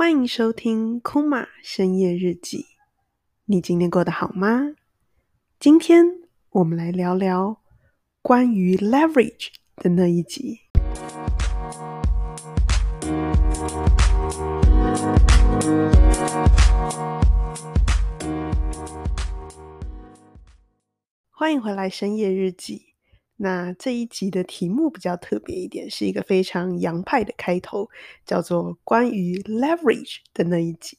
欢迎收听 Kuma 深夜日记。你今天过得好吗？今天我们来聊聊关于 leverage 的那一集。欢迎回来深夜日记。那这一集的题目比较特别一点，是一个非常洋派的开头，叫做关于 leverage 的那一集。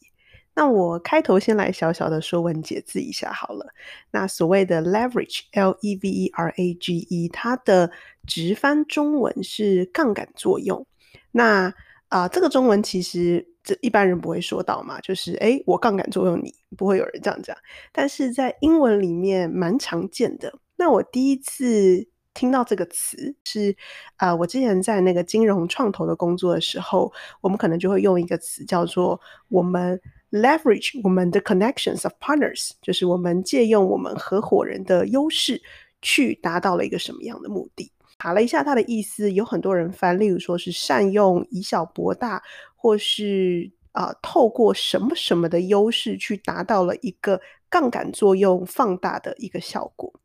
那我开头先来小小的说文解字一下好了。那所谓的 leverage，L E V E R A G E，它的直翻中文是杠杆作用。那啊、这个中文其实这一般人不会说到嘛，就是诶，我杠杆作用你，不会有人这样讲。但是在英文里面蛮常见的。那我第一次。听到这个词是，呃，我之前在那个金融创投的工作的时候，我们可能就会用一个词叫做我们 leverage 我们的 connections of partners，就是我们借用我们合伙人的优势去达到了一个什么样的目的。查了一下它的意思，有很多人翻，例如说是善用以小博大，或是啊、透过什么什么的优势去达到了一个杠杆作用放大的一个效果。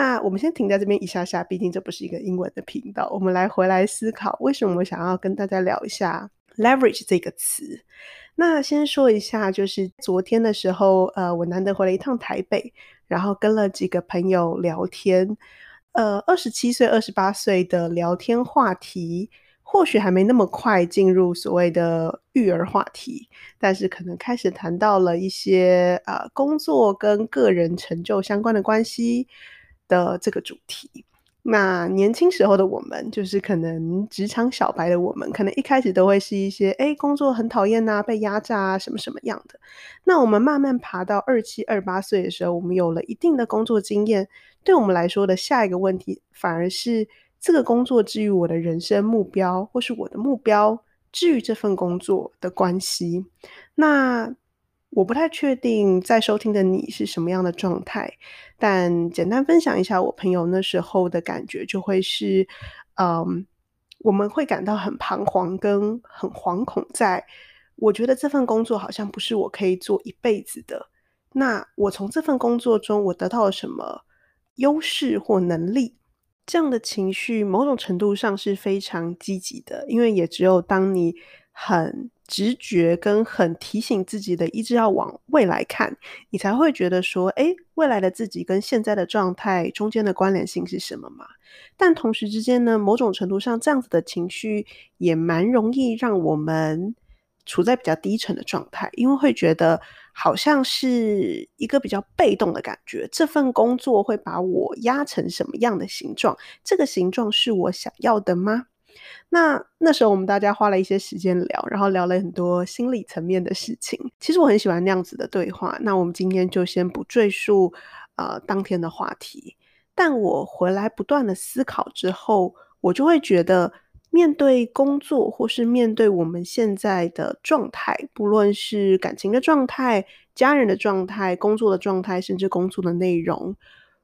那我们先停在这边一下下，毕竟这不是一个英文的频道。我们来回来思考，为什么我想要跟大家聊一下 leverage 这个词。那先说一下，就是昨天的时候，呃，我难得回了一趟台北，然后跟了几个朋友聊天。呃，二十七岁、二十八岁的聊天话题，或许还没那么快进入所谓的育儿话题，但是可能开始谈到了一些呃工作跟个人成就相关的关系。的这个主题，那年轻时候的我们，就是可能职场小白的我们，可能一开始都会是一些，诶，工作很讨厌啊，被压榨啊，什么什么样的。那我们慢慢爬到二七二八岁的时候，我们有了一定的工作经验，对我们来说的下一个问题，反而是这个工作之于我的人生目标，或是我的目标之于这份工作的关系。那我不太确定在收听的你是什么样的状态，但简单分享一下我朋友那时候的感觉，就会是，嗯，我们会感到很彷徨跟很惶恐，在我觉得这份工作好像不是我可以做一辈子的。那我从这份工作中我得到了什么优势或能力？这样的情绪某种程度上是非常积极的，因为也只有当你很。直觉跟很提醒自己的，一直要往未来看，你才会觉得说，诶，未来的自己跟现在的状态中间的关联性是什么嘛？但同时之间呢，某种程度上，这样子的情绪也蛮容易让我们处在比较低沉的状态，因为会觉得好像是一个比较被动的感觉。这份工作会把我压成什么样的形状？这个形状是我想要的吗？那那时候我们大家花了一些时间聊，然后聊了很多心理层面的事情。其实我很喜欢那样子的对话。那我们今天就先不赘述呃当天的话题。但我回来不断的思考之后，我就会觉得，面对工作或是面对我们现在的状态，不论是感情的状态、家人的状态、工作的状态，甚至工作的内容，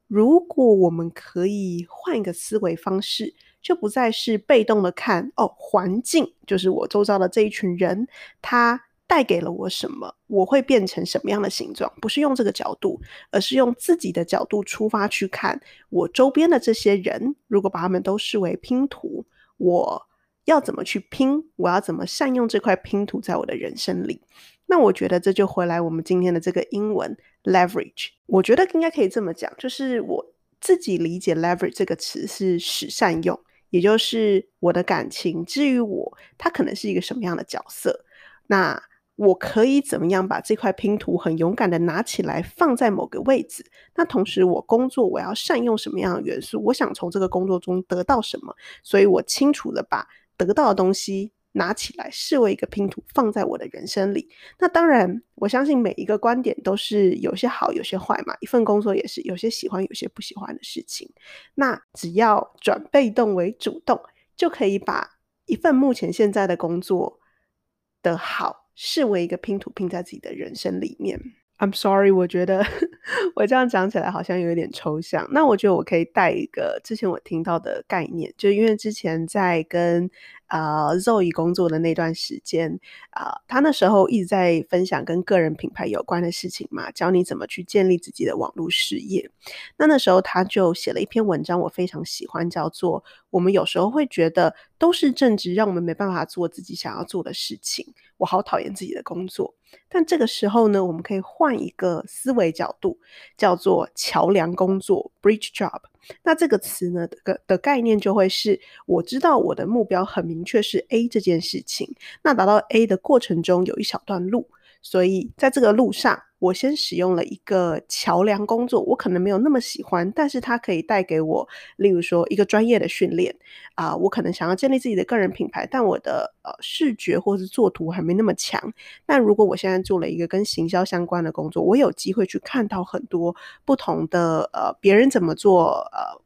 如果我们可以换一个思维方式。就不再是被动的看哦，环境就是我周遭的这一群人，他带给了我什么，我会变成什么样的形状？不是用这个角度，而是用自己的角度出发去看我周边的这些人。如果把他们都视为拼图，我要怎么去拼？我要怎么善用这块拼图在我的人生里？那我觉得这就回来我们今天的这个英文 leverage。我觉得应该可以这么讲，就是我自己理解 leverage 这个词是使善用。也就是我的感情，至于我，他可能是一个什么样的角色？那我可以怎么样把这块拼图很勇敢的拿起来放在某个位置？那同时我工作，我要善用什么样的元素？我想从这个工作中得到什么？所以我清楚的把得到的东西。拿起来视为一个拼图，放在我的人生里。那当然，我相信每一个观点都是有些好，有些坏嘛。一份工作也是有些喜欢，有些不喜欢的事情。那只要转被动为主动，就可以把一份目前现在的工作的好视为一个拼图，拼在自己的人生里面。I'm sorry，我觉得 我这样讲起来好像有点抽象。那我觉得我可以带一个之前我听到的概念，就因为之前在跟啊、呃、Zoe 工作的那段时间啊、呃，他那时候一直在分享跟个人品牌有关的事情嘛，教你怎么去建立自己的网络事业。那那时候他就写了一篇文章，我非常喜欢，叫做“我们有时候会觉得都是正职，让我们没办法做自己想要做的事情。我好讨厌自己的工作。”但这个时候呢，我们可以换一个思维角度，叫做桥梁工作 （bridge job）。那这个词呢的的概念就会是，我知道我的目标很明确是 A 这件事情，那达到 A 的过程中有一小段路。所以在这个路上，我先使用了一个桥梁工作，我可能没有那么喜欢，但是它可以带给我，例如说一个专业的训练啊、我可能想要建立自己的个人品牌，但我的呃视觉或是作图还没那么强。但如果我现在做了一个跟行销相关的工作，我有机会去看到很多不同的呃别人怎么做呃。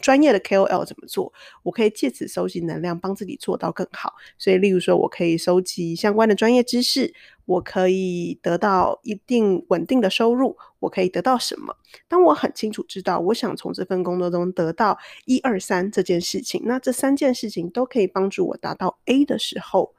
专业的 KOL 怎么做？我可以借此收集能量，帮自己做到更好。所以，例如说，我可以收集相关的专业知识，我可以得到一定稳定的收入。我可以得到什么？当我很清楚知道，我想从这份工作中得到一二三这件事情，那这三件事情都可以帮助我达到 A 的时候。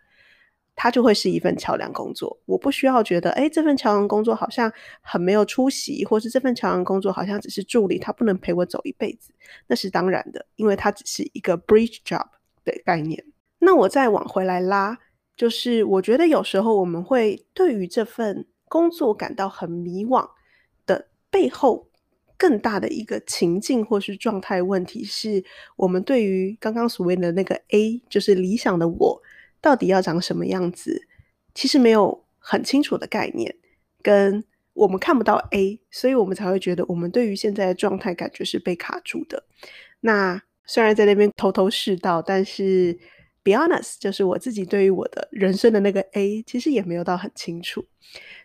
它就会是一份桥梁工作，我不需要觉得，哎，这份桥梁工作好像很没有出息，或是这份桥梁工作好像只是助理，他不能陪我走一辈子，那是当然的，因为它只是一个 bridge job 的概念。那我再往回来拉，就是我觉得有时候我们会对于这份工作感到很迷惘的背后，更大的一个情境或是状态问题是，我们对于刚刚所谓的那个 A，就是理想的我。到底要长什么样子？其实没有很清楚的概念，跟我们看不到 A，所以我们才会觉得我们对于现在的状态感觉是被卡住的。那虽然在那边头头是道，但是 be honest，就是我自己对于我的人生的那个 A，其实也没有到很清楚。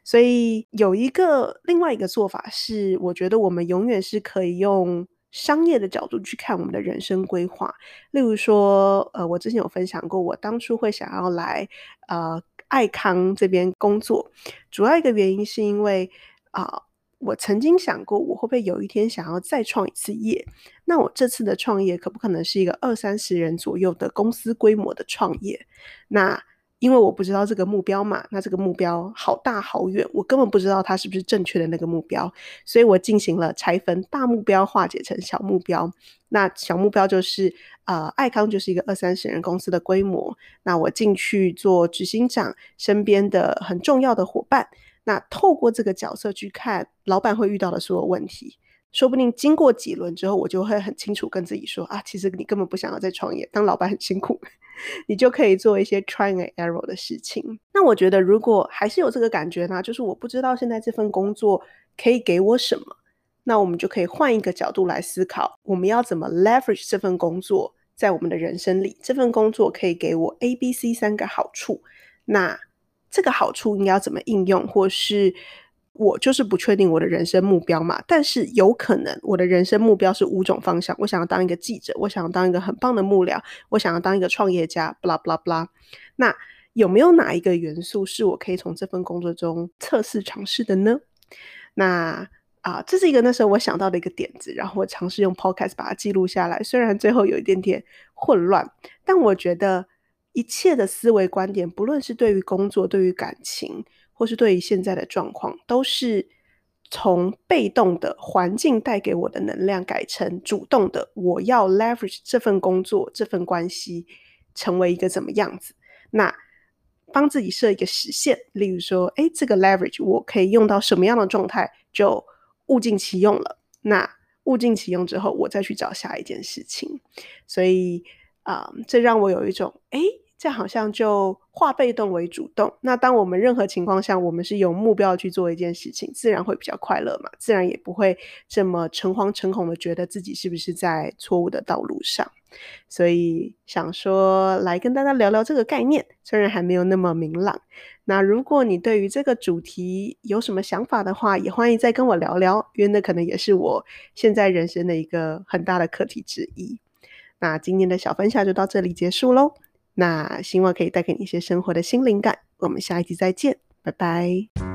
所以有一个另外一个做法是，我觉得我们永远是可以用。商业的角度去看我们的人生规划，例如说，呃，我之前有分享过，我当初会想要来呃爱康这边工作，主要一个原因是因为啊、呃，我曾经想过，我会不会有一天想要再创一次业？那我这次的创业可不可能是一个二三十人左右的公司规模的创业？那因为我不知道这个目标嘛，那这个目标好大好远，我根本不知道它是不是正确的那个目标，所以我进行了拆分，大目标化解成小目标。那小目标就是，呃，爱康就是一个二三十人公司的规模，那我进去做执行长，身边的很重要的伙伴，那透过这个角色去看老板会遇到的所有问题。说不定经过几轮之后，我就会很清楚跟自己说啊，其实你根本不想要再创业，当老板很辛苦，你就可以做一些 try and error 的事情。那我觉得，如果还是有这个感觉呢，就是我不知道现在这份工作可以给我什么，那我们就可以换一个角度来思考，我们要怎么 leverage 这份工作在我们的人生里，这份工作可以给我 A、B、C 三个好处，那这个好处应该要怎么应用，或是？我就是不确定我的人生目标嘛，但是有可能我的人生目标是五种方向。我想要当一个记者，我想要当一个很棒的幕僚，我想要当一个创业家，blah blah blah。那有没有哪一个元素是我可以从这份工作中测试尝试的呢？那啊，这是一个那时候我想到的一个点子，然后我尝试用 podcast 把它记录下来。虽然最后有一点点混乱，但我觉得一切的思维观点，不论是对于工作，对于感情。或是对于现在的状况，都是从被动的环境带给我的能量改成主动的，我要 leverage 这份工作、这份关系成为一个怎么样子？那帮自己设一个时限，例如说，哎，这个 leverage 我可以用到什么样的状态，就物尽其用了。那物尽其用之后，我再去找下一件事情。所以啊、这让我有一种哎。这好像就化被动为主动。那当我们任何情况下，我们是有目标去做一件事情，自然会比较快乐嘛，自然也不会这么诚惶诚恐的觉得自己是不是在错误的道路上。所以想说来跟大家聊聊这个概念，虽然还没有那么明朗。那如果你对于这个主题有什么想法的话，也欢迎再跟我聊聊，因为那可能也是我现在人生的一个很大的课题之一。那今天的小分享就到这里结束喽。那希望可以带给你一些生活的新灵感。我们下一集再见，拜拜。